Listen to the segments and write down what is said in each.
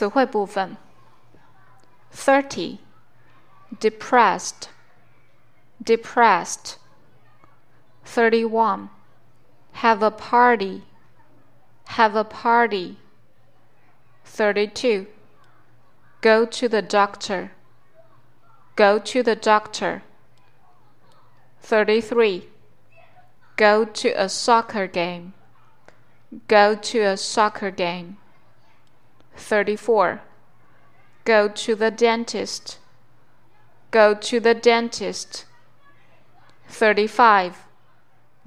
词汇部分：thirty, depressed, depressed. Thirty-one, have a party, have a party. Thirty-two, go to the doctor, go to the doctor. Thirty-three, go to a soccer game, go to a soccer game. 34. Go to the dentist. Go to the dentist. 35.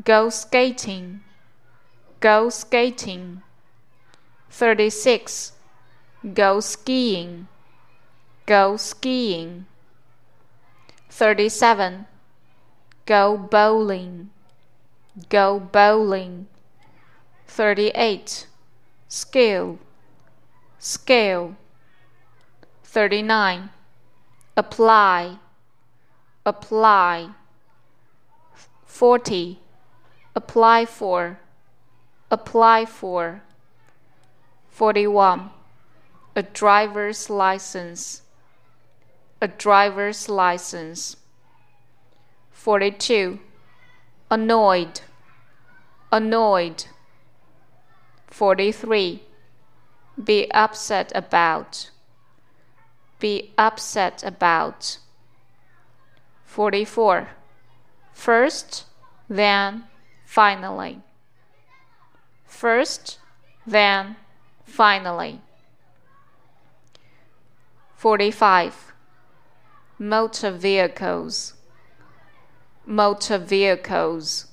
Go skating. Go skating. 36. Go skiing. Go skiing. 37. Go bowling. Go bowling. 38. Skill scale. 39. Apply, apply. 40. Apply for, apply for. 41. A driver's license, a driver's license. 42. Annoyed, annoyed. 43 be upset about. Be upset about. 44. First, then, finally. First, then, finally. 45. Motor vehicles. Motor vehicles.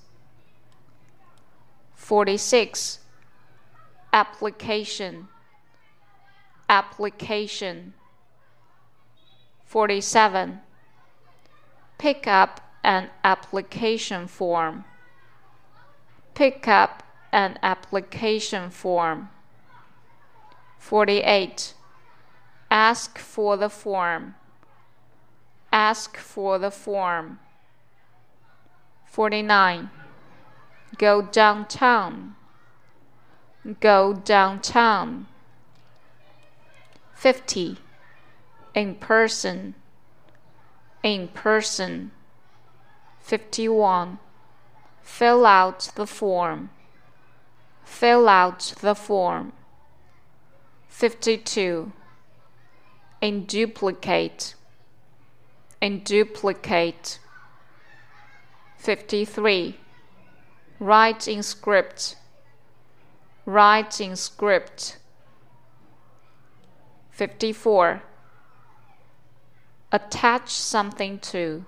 46. Application application. 47. Pick up an application form. Pick up an application form. 48. Ask for the form. Ask for the form. 49. Go downtown. Go downtown. 50. In person. In person. 51. Fill out the form. Fill out the form. 52. In duplicate. In duplicate. 53. Write in script. Write in script. 54. Attach something to.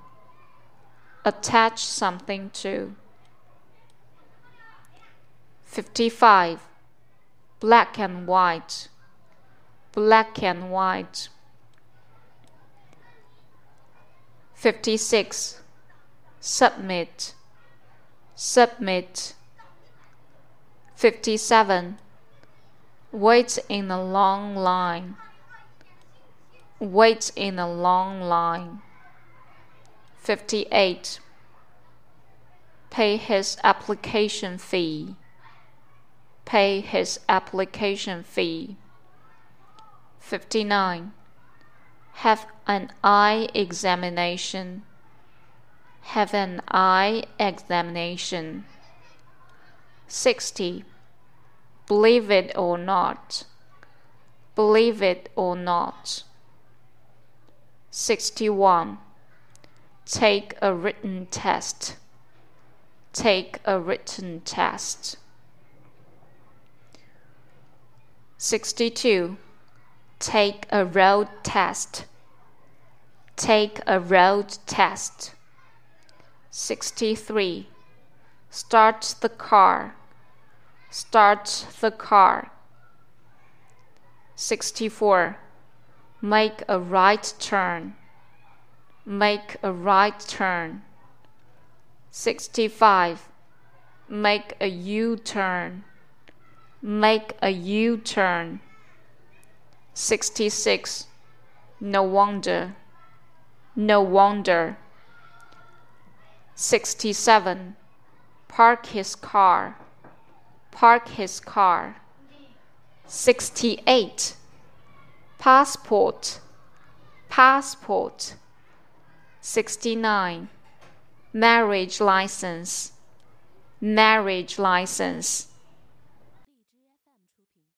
Attach something to. 55. Black and white. Black and white. 56. Submit. Submit. 57. Wait in a long line wait in a long line. 58. Pay his application fee. Pay his application fee. 59. Have an eye examination. Have an eye examination. 60. Believe it or not. Believe it or not. 61. Take a written test. Take a written test. 62. Take a road test. Take a road test. 63. Start the car. Start the car. 64 Make a right turn. Make a right turn. 65. Make a U turn. Make a U turn. 66. No wonder. No wonder. 67. Park his car. Park his car. 68 passport, passport. 69. Marriage license, marriage license.